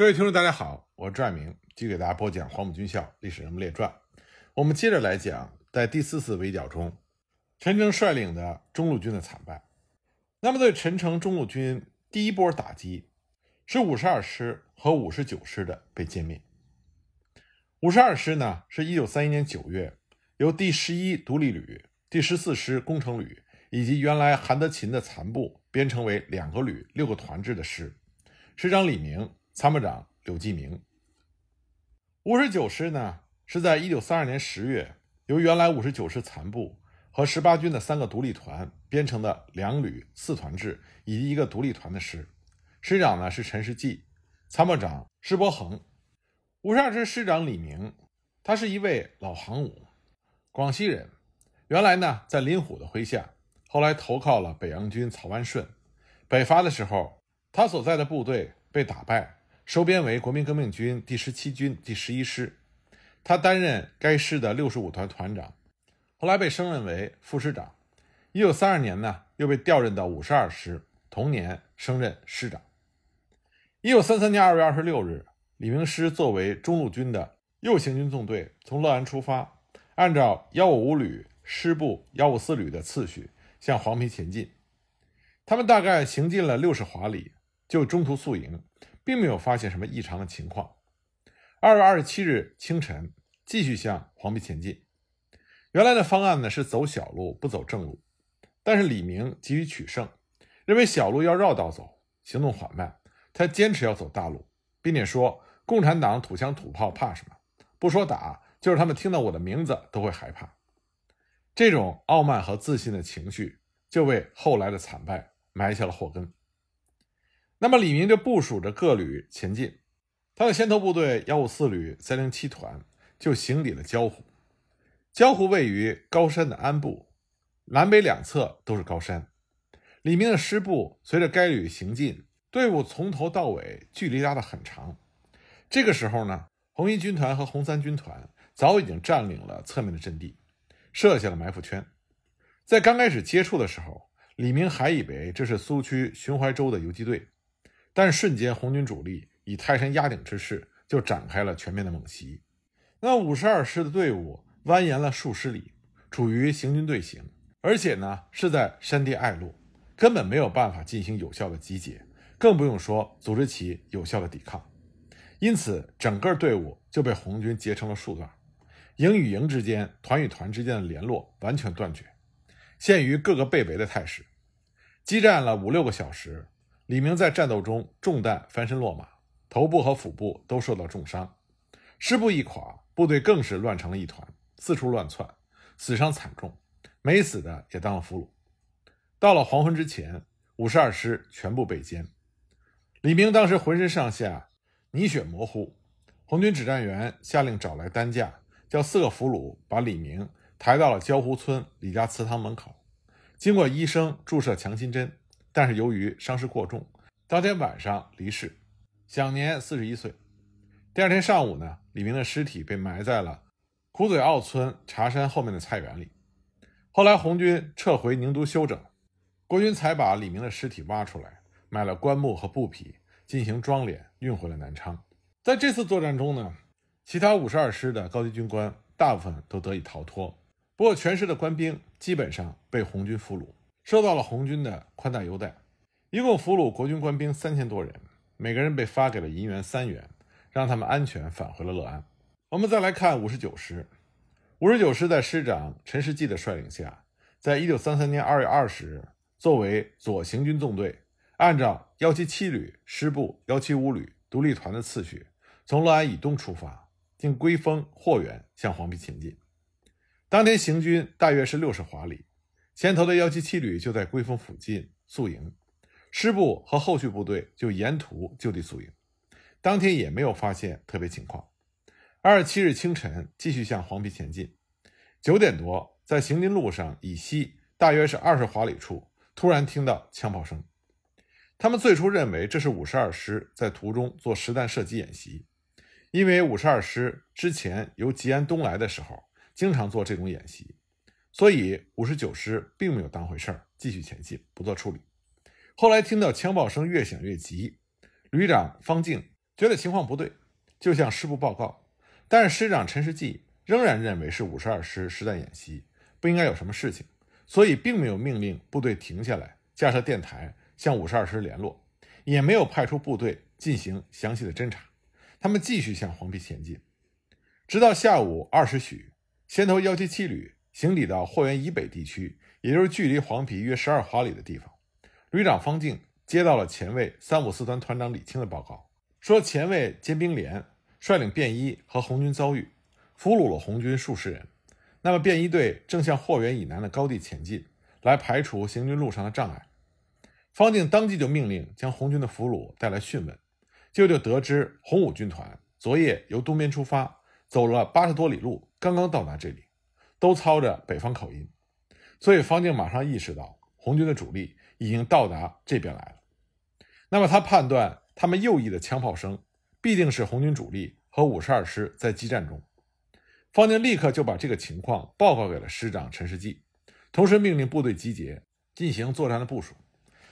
各位听众，大家好，我是赵爱明，继续给大家播讲《黄埔军校历史人物列传》。我们接着来讲，在第四次围剿中，陈诚率领的中路军的惨败。那么，对陈诚中路军第一波打击，是五十二师和五十九师的被歼灭。五十二师呢，是一九三一年九月由第十一独立旅、第十四师工程旅以及原来韩德勤的残部编成为两个旅、六个团制的师，师长李明。参谋长柳继明，五十九师呢是在一九三二年十月由原来五十九师残部和十八军的三个独立团编成的两旅四团制以及一个独立团的师，师长呢是陈世济，参谋长施伯恒。五十二师师长李明，他是一位老行伍，广西人，原来呢在林虎的麾下，后来投靠了北洋军曹万顺。北伐的时候，他所在的部队被打败。收编为国民革命军第十七军第十一师，他担任该师的六十五团团长，后来被升任为副师长。一九三二年呢，又被调任到五十二师，同年升任师长。一九三三年二月二十六日，李明师作为中路军的右行军纵队从乐安出发，按照幺五五旅师部幺五四旅的次序向黄陂前进。他们大概行进了六十华里，就中途宿营。并没有发现什么异常的情况。二月二十七日清晨，继续向黄陂前进。原来的方案呢是走小路，不走正路。但是李明急于取胜，认为小路要绕道走，行动缓慢。他坚持要走大路，并且说：“共产党土枪土炮怕什么？不说打，就是他们听到我的名字都会害怕。”这种傲慢和自信的情绪，就为后来的惨败埋下了祸根。那么李明就部署着各旅前进，他的先头部队幺五四旅三零七团就行抵了焦湖。焦湖位于高山的安部，南北两侧都是高山。李明的师部随着该旅行进，队伍从头到尾距离拉得很长。这个时候呢，红一军团和红三军团早已经占领了侧面的阵地，设下了埋伏圈。在刚开始接触的时候，李明还以为这是苏区寻淮州的游击队。但瞬间，红军主力以泰山压顶之势就展开了全面的猛袭。那五十二师的队伍蜿蜒了数十里，处于行军队形，而且呢是在山地隘路，根本没有办法进行有效的集结，更不用说组织起有效的抵抗。因此，整个队伍就被红军截成了数段，营与营之间、团与团之间的联络完全断绝，陷于各个被围的态势。激战了五六个小时。李明在战斗中中弹，翻身落马，头部和腹部都受到重伤。师部一垮，部队更是乱成了一团，四处乱窜，死伤惨重，没死的也当了俘虏。到了黄昏之前，五十二师全部被歼。李明当时浑身上下泥血模糊，红军指战员下令找来担架，叫四个俘虏把李明抬到了焦湖村李家祠堂门口，经过医生注射强心针。但是由于伤势过重，当天晚上离世，享年四十一岁。第二天上午呢，李明的尸体被埋在了苦嘴坳村茶山后面的菜园里。后来红军撤回宁都休整，国军才把李明的尸体挖出来，买了棺木和布匹进行装殓，运回了南昌。在这次作战中呢，其他五十二师的高级军官大部分都得以逃脱，不过全师的官兵基本上被红军俘虏。受到了红军的宽大优待，一共俘虏国军官兵三千多人，每个人被发给了银元三元，让他们安全返回了乐安。我们再来看五十九师，五十九师在师长陈世济的率领下，在一九三三年二月二十日，作为左行军纵队，按照幺七七旅师部幺七五旅独立团的次序，从乐安以东出发，经归丰、霍源向黄陂前进。当天行军大约是六十华里。先头的幺七七旅就在归峰附近宿营，师部和后续部队就沿途就地宿营。当天也没有发现特别情况。二十七日清晨，继续向黄陂前进。九点多，在行军路上以西大约是二十华里处，突然听到枪炮声。他们最初认为这是五十二师在途中做实弹射击演习，因为五十二师之前由吉安东来的时候，经常做这种演习。所以五十九师并没有当回事儿，继续前进，不做处理。后来听到枪炮声越响越急，旅长方静觉得情况不对，就向师部报告。但是师长陈时济仍然认为是五十二师实弹演习，不应该有什么事情，所以并没有命令部队停下来，架设电台向五十二师联络，也没有派出部队进行详细的侦查。他们继续向黄陂前进，直到下午二时许，先头幺七七旅行抵到霍源以北地区，也就是距离黄陂约十二华里的地方。旅长方静接到了前卫三五四团团长李清的报告，说前卫兼兵连率领便衣和红军遭遇，俘虏了红军数十人。那么便衣队正向霍源以南的高地前进，来排除行军路上的障碍。方静当即就命令将红军的俘虏带来讯问。就就得知红五军团昨夜由东边出发，走了八十多里路，刚刚到达这里，都操着北方口音，所以方静马上意识到红军的主力已经到达这边来了。那么他判断他们右翼的枪炮声必定是红军主力和五十二师在激战中。方静立刻就把这个情况报告给了师长陈世济，同时命令部队集结，进行作战的部署。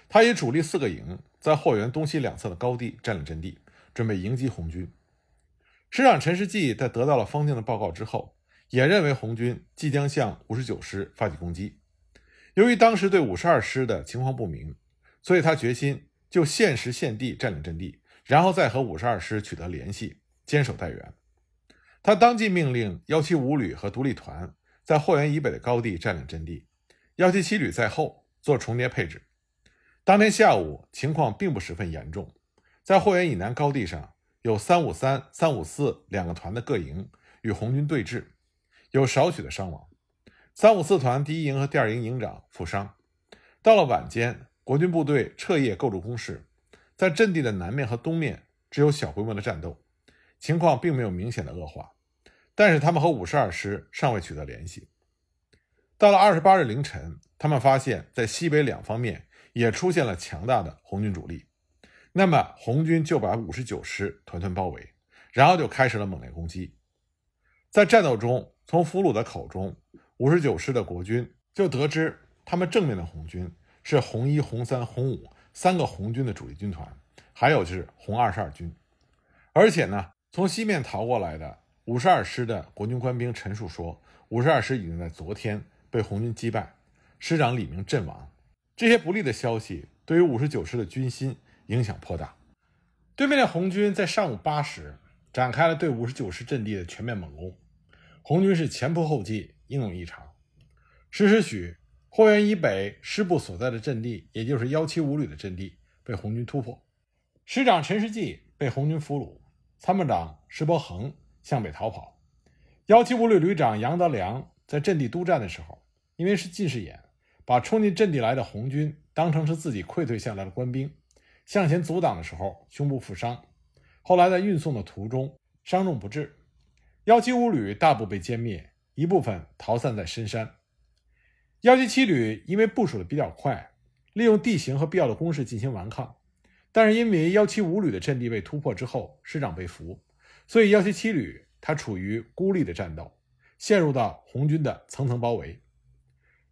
他以主力四个营。在霍源东西两侧的高地占领阵地，准备迎击红军。师长陈时济在得到了方静的报告之后，也认为红军即将向五十九师发起攻击。由于当时对五十二师的情况不明，所以他决心就现时现地占领阵地，然后再和五十二师取得联系，坚守待援。他当即命令幺七五旅和独立团在霍源以北的高地占领阵地，幺七七旅在后做重叠配置。当天下午情况并不十分严重，在霍源以南高地上有三五三、三五四两个团的各营与红军对峙，有少许的伤亡。三五四团第一营和第二营营长负伤。到了晚间，国军部队彻夜构筑工事，在阵地的南面和东面只有小规模的战斗，情况并没有明显的恶化。但是他们和五十二师尚未取得联系。到了二十八日凌晨，他们发现，在西北两方面。也出现了强大的红军主力，那么红军就把五十九师团团包围，然后就开始了猛烈攻击。在战斗中，从俘虏的口中，五十九师的国军就得知，他们正面的红军是红一、红三、红五三个红军的主力军团，还有就是红二十二军。而且呢，从西面逃过来的五十二师的国军官兵陈述说，五十二师已经在昨天被红军击败，师长李明阵亡。这些不利的消息对于五十九师的军心影响颇大。对面的红军在上午八时展开了对五十九师阵地的全面猛攻，红军是前仆后继，英勇异常。十时许，霍源以北师部所在的阵地，也就是幺七五旅的阵地，被红军突破。师长陈时济被红军俘虏，参谋长石伯恒向北逃跑。幺七五旅旅长杨德良在阵地督战的时候，因为是近视眼。把冲进阵地来的红军当成是自己溃退下来的官兵，向前阻挡的时候胸部负伤，后来在运送的途中伤重不治。幺七五旅大部被歼灭，一部分逃散在深山。幺七七旅因为部署的比较快，利用地形和必要的攻势进行顽抗，但是因为幺七五旅的阵地被突破之后，师长被俘，所以幺七七旅他处于孤立的战斗，陷入到红军的层层包围。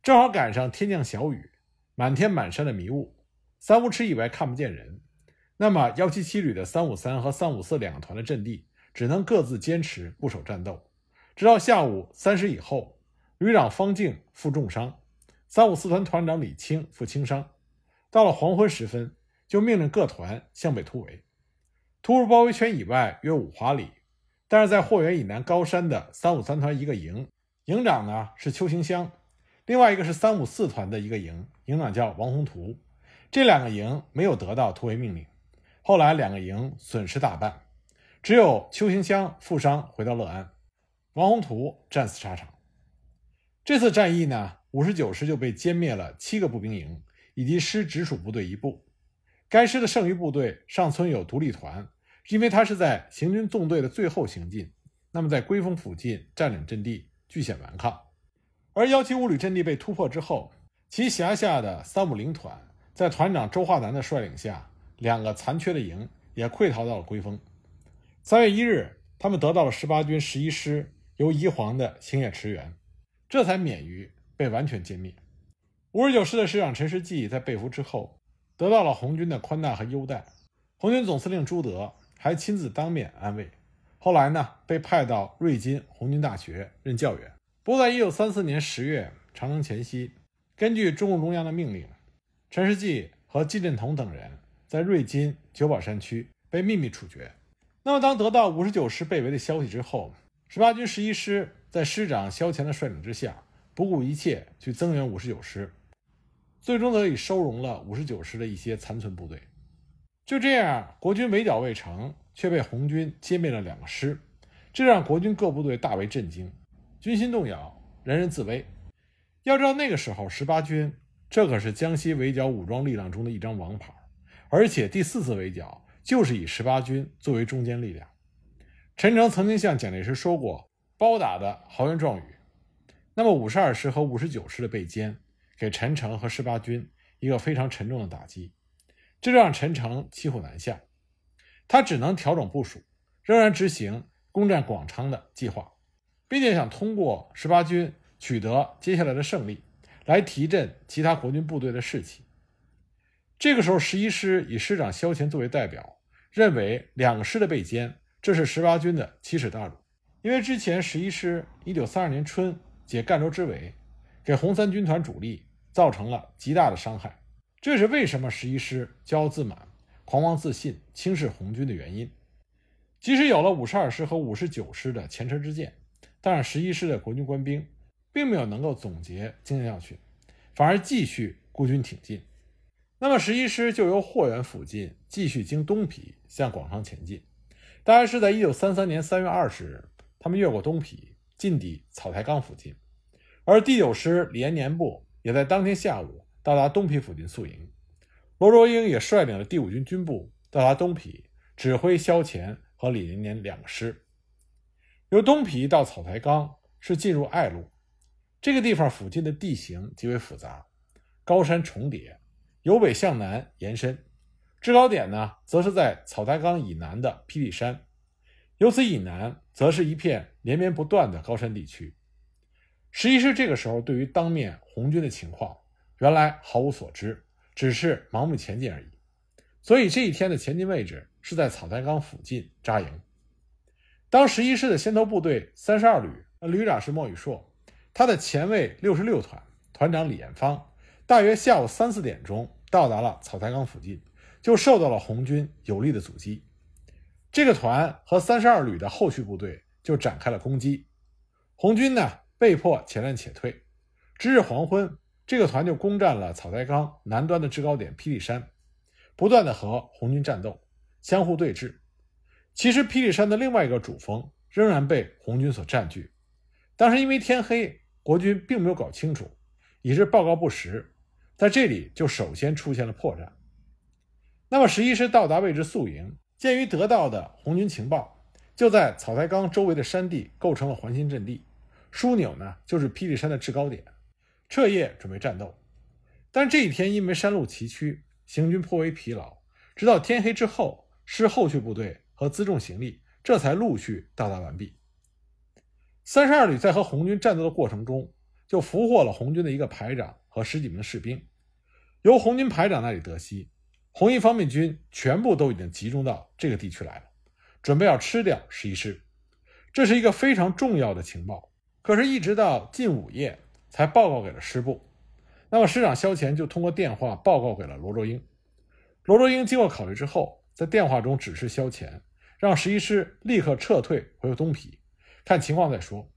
正好赶上天降小雨，满天满山的迷雾，三五尺以外看不见人。那么幺七七旅的三五三和三五四两个团的阵地只能各自坚持固守战斗，直到下午三时以后，旅长方静负重伤，三五四团团长李清负轻伤。到了黄昏时分，就命令各团向北突围，突入包围圈以外约五华里。但是在霍源以南高山的三五三团一个营，营长呢是邱行湘。另外一个是三五四团的一个营，营长叫王宏图，这两个营没有得到突围命令。后来两个营损失大半，只有邱行湘负伤回到乐安，王宏图战死沙场。这次战役呢，五十九师就被歼灭了七个步兵营以及师直属部队一部。该师的剩余部队尚存有独立团，因为他是在行军纵队的最后行进，那么在龟峰附近占领阵地，据险顽抗。而幺七五旅阵地被突破之后，其辖下的三五零团在团长周化南的率领下，两个残缺的营也溃逃到了龟峰。三月一日，他们得到了十八军十一师由宜黄的星夜驰援，这才免于被完全歼灭。五十九师的师长陈时济在被俘之后，得到了红军的宽大和优待。红军总司令朱德还。亲自当面安慰。后来呢，被派到瑞金红军大学任教员。不过，在一九三四年十月长征前夕，根据中共中央的命令，陈世济和季振同等人在瑞金九堡山区被秘密处决。那么，当得到五十九师被围的消息之后，十八军十一师在师长萧乾的率领之下，不顾一切去增援五十九师，最终得以收容了五十九师的一些残存部队。就这样，国军围剿未成，却被红军歼灭了两个师，这让国军各部队大为震惊，军心动摇，人人自危。要知道，那个时候十八军这可是江西围剿武装力量中的一张王牌，而且第四次围剿就是以十八军作为中坚力量。陈诚曾经向蒋介石说过“包打的豪言壮语”，那么五十二师和五十九师的被歼，给陈诚和十八军一个非常沉重的打击。这让陈诚骑虎难下，他只能调整部署，仍然执行攻占广昌的计划，并且想通过十八军取得接下来的胜利，来提振其他国军部队的士气。这个时候，十一师以师长萧乾作为代表，认为两个师的被歼，这是十八军的奇耻大辱，因为之前十一师一九三二年春解赣州之围，给红三军团主力造成了极大的伤害。这是为什么十一师骄傲自满、狂妄自信、轻视红军的原因。即使有了五十二师和五十九师的前车之鉴，但是十一师的国军官兵并没有能够总结经验教训，反而继续孤军挺进。那么十一师就由霍源附近继续经东皮向广昌前进。大约是在一九三三年三月二十日，他们越过东皮，进抵草台岗附近。而第九师李延年部也在当天下午。到达东皮附近宿营，罗卓英也率领了第五军军部到达东皮，指挥萧乾和李延年两个师。由东皮到草台岗是进入隘路，这个地方附近的地形极为复杂，高山重叠，由北向南延伸，制高点呢，则是在草台岗以南的霹雳山，由此以南，则是一片连绵不断的高山地区。十一师这个时候对于当面红军的情况。原来毫无所知，只是盲目前进而已。所以这一天的前进位置是在草台岗附近扎营。当十一师的先头部队三十二旅，旅长是莫宇硕，他的前卫六十六团团长李延芳，大约下午三四点钟到达了草台岗附近，就受到了红军有力的阻击。这个团和三十二旅的后续部队就展开了攻击，红军呢被迫且战且退，直至黄昏。这个团就攻占了草台岗南端的制高点霹雳山，不断的和红军战斗，相互对峙。其实霹雳山的另外一个主峰仍然被红军所占据。当时因为天黑，国军并没有搞清楚，以致报告不实，在这里就首先出现了破绽。那么十一师到达位置宿营，鉴于得到的红军情报，就在草台岗周围的山地构成了环形阵地，枢纽呢就是霹雳山的制高点。彻夜准备战斗，但这一天因为山路崎岖，行军颇为疲劳。直到天黑之后，师后续部队和辎重行李这才陆续到达完毕。三十二旅在和红军战斗的过程中，就俘获了红军的一个排长和十几名士兵。由红军排长那里得悉，红一方面军全部都已经集中到这个地区来了，准备要吃掉十一师。这是一个非常重要的情报。可是，一直到近午夜。才报告给了师部，那么师长萧乾就通过电话报告给了罗卓英。罗卓英经过考虑之后，在电话中指示萧乾，让十一师立刻撤退回东皮，看情况再说。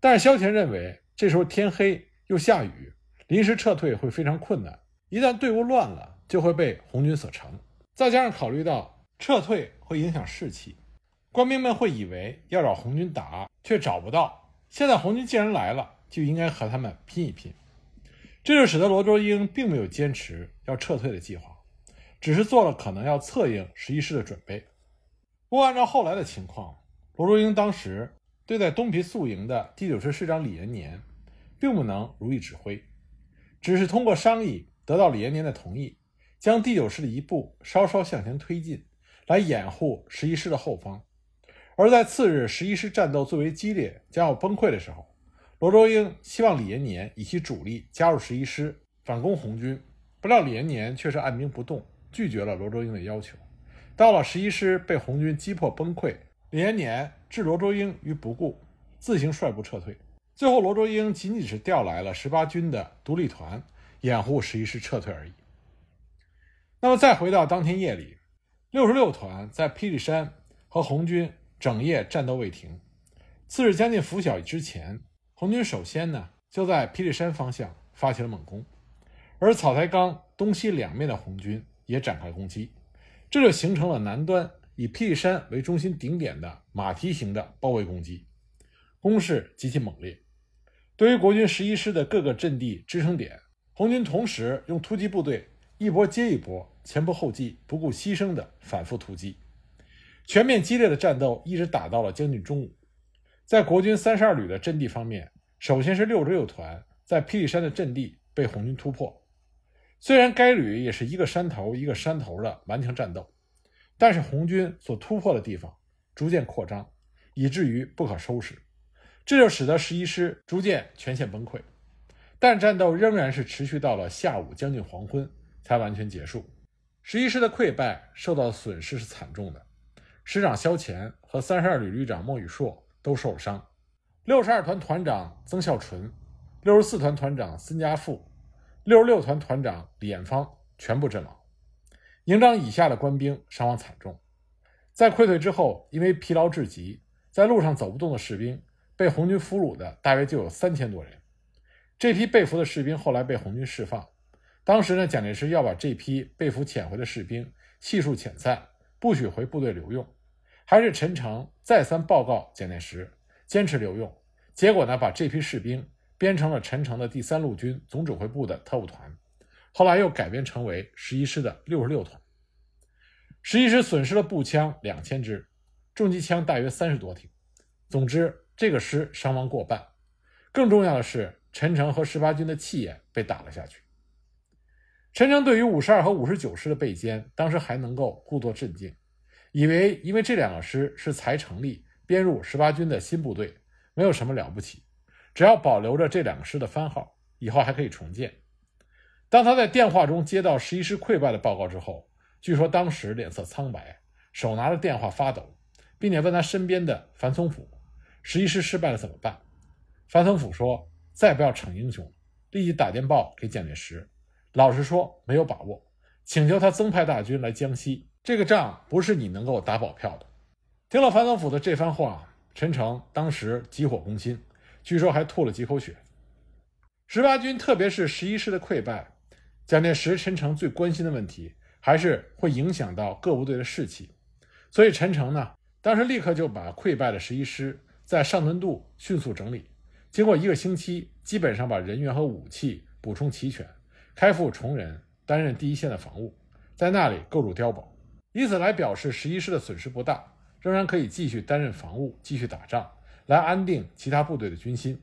但是萧乾认为，这时候天黑又下雨，临时撤退会非常困难，一旦队伍乱了，就会被红军所乘。再加上考虑到撤退会影响士气，官兵们会以为要找红军打，却找不到。现在红军既然来了。就应该和他们拼一拼，这就使得罗卓英并没有坚持要撤退的计划，只是做了可能要策应十一师的准备。不过，按照后来的情况，罗卓英当时对在东皮宿营的第九师师长李延年，并不能如意指挥，只是通过商议得到李延年的同意，将第九师的一部稍稍向前推进，来掩护十一师的后方。而在次日十一师战斗最为激烈，将要崩溃的时候。罗卓英希望李延年以其主力加入十一师反攻红军，不料李延年却是按兵不动，拒绝了罗卓英的要求，到了十一师被红军击破崩溃，李延年置罗卓英于不顾，自行率部撤退。最后，罗卓英仅仅是调来了十八军的独立团，掩护十一师撤退而已。那么，再回到当天夜里，六十六团在霹雳山和红军整夜战斗未停。次日将近拂晓之前，红军首先呢就在霹雳山方向发起了猛攻，而草台岗东西两面的红军也展开攻击，这就形成了南端以霹雳山为中心顶点的马蹄形的包围攻击，攻势极其猛烈。对于国军十一师的各个阵地支撑点，红军同时用突击部队一波接一波、前仆后继、不顾牺牲的反复突击，全面激烈的战斗一直打到了将近中午。在国军三十二旅的阵地方面，首先是六十六团在霹雳山的阵地被红军突破，虽然该旅也是一个山头一个山头的顽强战斗，但是红军所突破的地方逐渐扩张，以至于不可收拾。这就使得十一师逐渐全线崩溃，但战斗仍然是持续到了下午将近黄昏才完全结束。十一师的溃败受到的损失是惨重的，师长萧乾和三十二旅旅长莫宇硕都受了伤，六十二团团长曾孝纯、六十四团团长孙家富、六十六团团长李彦芳全部阵亡，营长以下的官兵伤亡惨重。在溃退之后，因为疲劳至极，在路上走不动的士兵。被红军俘虏的大约就有三千多人，这批被俘的士兵后来被红军释放。当时呢，蒋介石要把这批被俘遣回的士兵悉数遣散，不许回部队留用。还是陈诚再三报告蒋介石，坚持留用。结果呢，把这批士兵编成了陈诚的第三路军总指挥部的特务团，后来又改编成为十一师的六十六团。十一师损失了步枪两千支，重机枪大约三十多挺。总之。这个师伤亡过半，更重要的是，陈诚和十八军的气焰被打了下去。陈诚对于五十二和五十九师的被歼，当时还能够故作镇静，以为因为这两个师是才成立编入十八军的新部队，没有什么了不起，只要保留着这两个师的番号，以后还可以重建。当他在电话中接到十一师溃败的报告之后，据说当时脸色苍白，手拿着电话发抖，并且问他身边的樊松甫。十一师失败了怎么办？樊松甫说：“再不要逞英雄，立即打电报给蒋介石，老实说没有把握，请求他增派大军来江西。这个仗不是你能够打保票的。”听了樊松甫的这番话，陈诚当时急火攻心，据说还吐了几口血。十八军，特别是十一师的溃败，蒋介石、陈诚最关心的问题还是会影响到各部队的士气，所以陈诚呢，当时立刻就把溃败的十一师。在上屯渡迅速整理，经过一个星期，基本上把人员和武器补充齐全，开赴崇仁担任第一线的防务，在那里构筑碉堡，以此来表示十一师的损失不大，仍然可以继续担任防务，继续打仗，来安定其他部队的军心。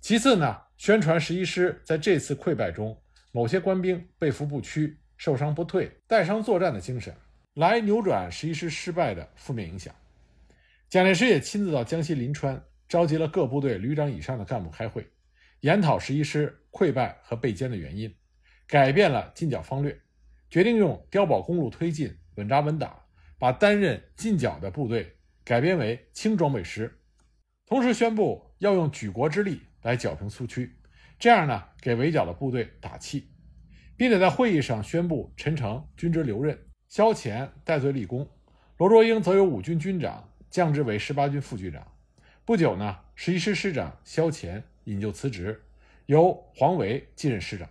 其次呢，宣传十一师在这次溃败中，某些官兵被俘不屈、受伤不退、带伤作战的精神，来扭转十一师失败的负面影响。蒋介石也亲自到江西临川，召集了各部队旅长以上的干部开会，研讨十一师溃败和被歼的原因，改变了进剿方略，决定用碉堡公路推进，稳扎稳打，把担任进剿的部队改编为轻装备师，同时宣布要用举国之力来剿平苏区，这样呢给围剿的部队打气，并且在会议上宣布陈诚军职留任，萧乾戴罪立功，罗卓英则由五军军长。降职为十八军副军长。不久呢，十一师师长萧乾引咎辞职，由黄维继任师长。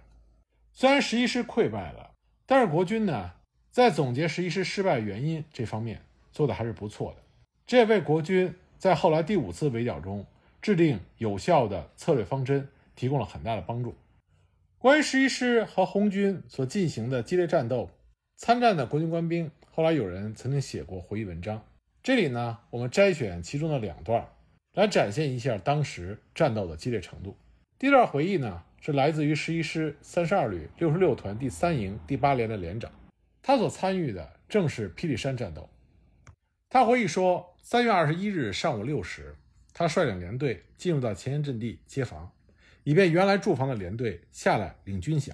虽然十一师溃败了，但是国军呢，在总结十一师失败原因这方面做的还是不错的。这也为国军在后来第五次围剿中制定有效的策略方针提供了很大的帮助。关于十一师和红军所进行的激烈战斗，参战的国军官兵后来有人曾经写过回忆文章。这里呢，我们摘选其中的两段，来展现一下当时战斗的激烈程度。第一段回忆呢，是来自于十一师三十二旅六十六团第三营第八连的连长，他所参与的正是霹雳山战斗。他回忆说，三月二十一日上午六时，他率领连队进入到前线阵地接防，以便原来驻防的连队下来领军饷。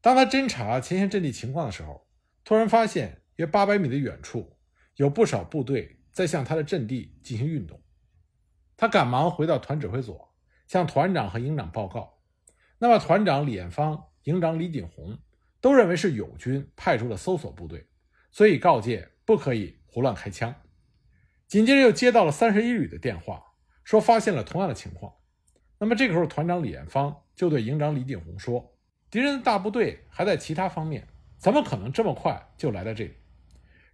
当他侦查前线阵地情况的时候，突然发现。约八百米的远处，有不少部队在向他的阵地进行运动。他赶忙回到团指挥所，向团长和营长报告。那么，团长李彦芳、营长李锦红都认为是友军派出了搜索部队，所以告诫不可以胡乱开枪。紧接着又接到了三十一旅的电话，说发现了同样的情况。那么这个时候，团长李彦芳就对营长李锦红说：“敌人的大部队还在其他方面，怎么可能这么快就来到这里？”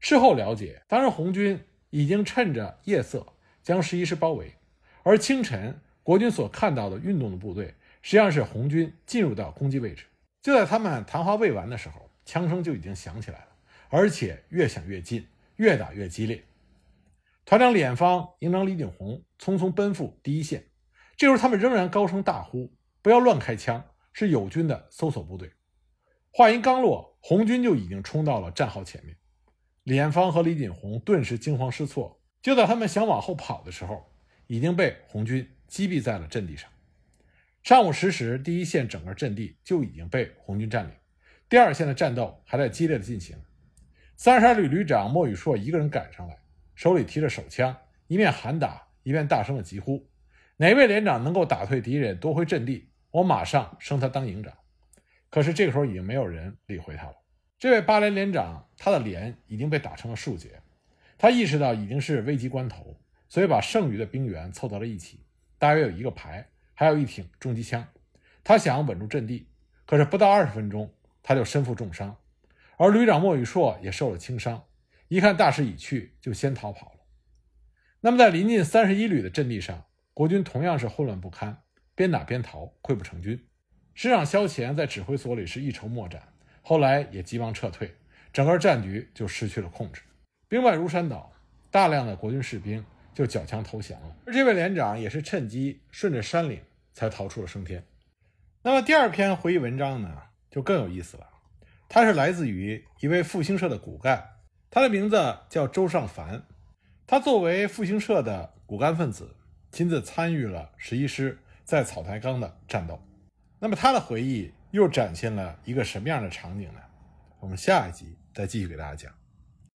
事后了解，当时红军已经趁着夜色将十一师包围，而清晨国军所看到的运动的部队，实际上是红军进入到攻击位置。就在他们谈话未完的时候，枪声就已经响起来了，而且越响越近，越打越激烈。团长李彦芳、营长李景洪匆匆奔赴第一线。这时候，他们仍然高声大呼：“不要乱开枪，是友军的搜索部队。”话音刚落，红军就已经冲到了战壕前面。李彦芳和李锦红顿时惊慌失措。就在他们想往后跑的时候，已经被红军击毙在了阵地上。上午十时，第一线整个阵地就已经被红军占领，第二线的战斗还在激烈的进行。三十二旅旅长莫宇硕一个人赶上来。手里提着手枪，一面喊打，一面大声的疾呼：“哪位连长能够打退敌人，夺回阵地，我马上升他当营长。”可是这个时候已经没有人理会他了。这位八连连长，他的连已经被打成了数节。他意识到已经是危急关头，所以把剩余的兵员凑到了一起，大约有一个排，还有一挺重机枪。他想稳住阵地，可是不到二十分钟，他就身负重伤，而旅长莫宇硕也受了轻伤。一看大势已去，就先逃跑了。那么，在临近三十一旅的阵地上，国军同样是混乱不堪，边打边逃，溃不成军。师长萧乾在指挥所里是一筹莫展，后来也急忙撤退，整个战局就失去了控制，兵败如山倒，大量的国军士兵就缴枪投降了。而这位连长也是趁机顺着山岭才逃出了升天。那么，第二篇回忆文章呢，就更有意思了，它是来自于一位复兴社的骨干。他的名字叫周尚凡，他作为复兴社的骨干分子，亲自参与了十一师在草台岗的战斗。那么他的回忆又展现了一个什么样的场景呢？我们下一集再继续给大家讲。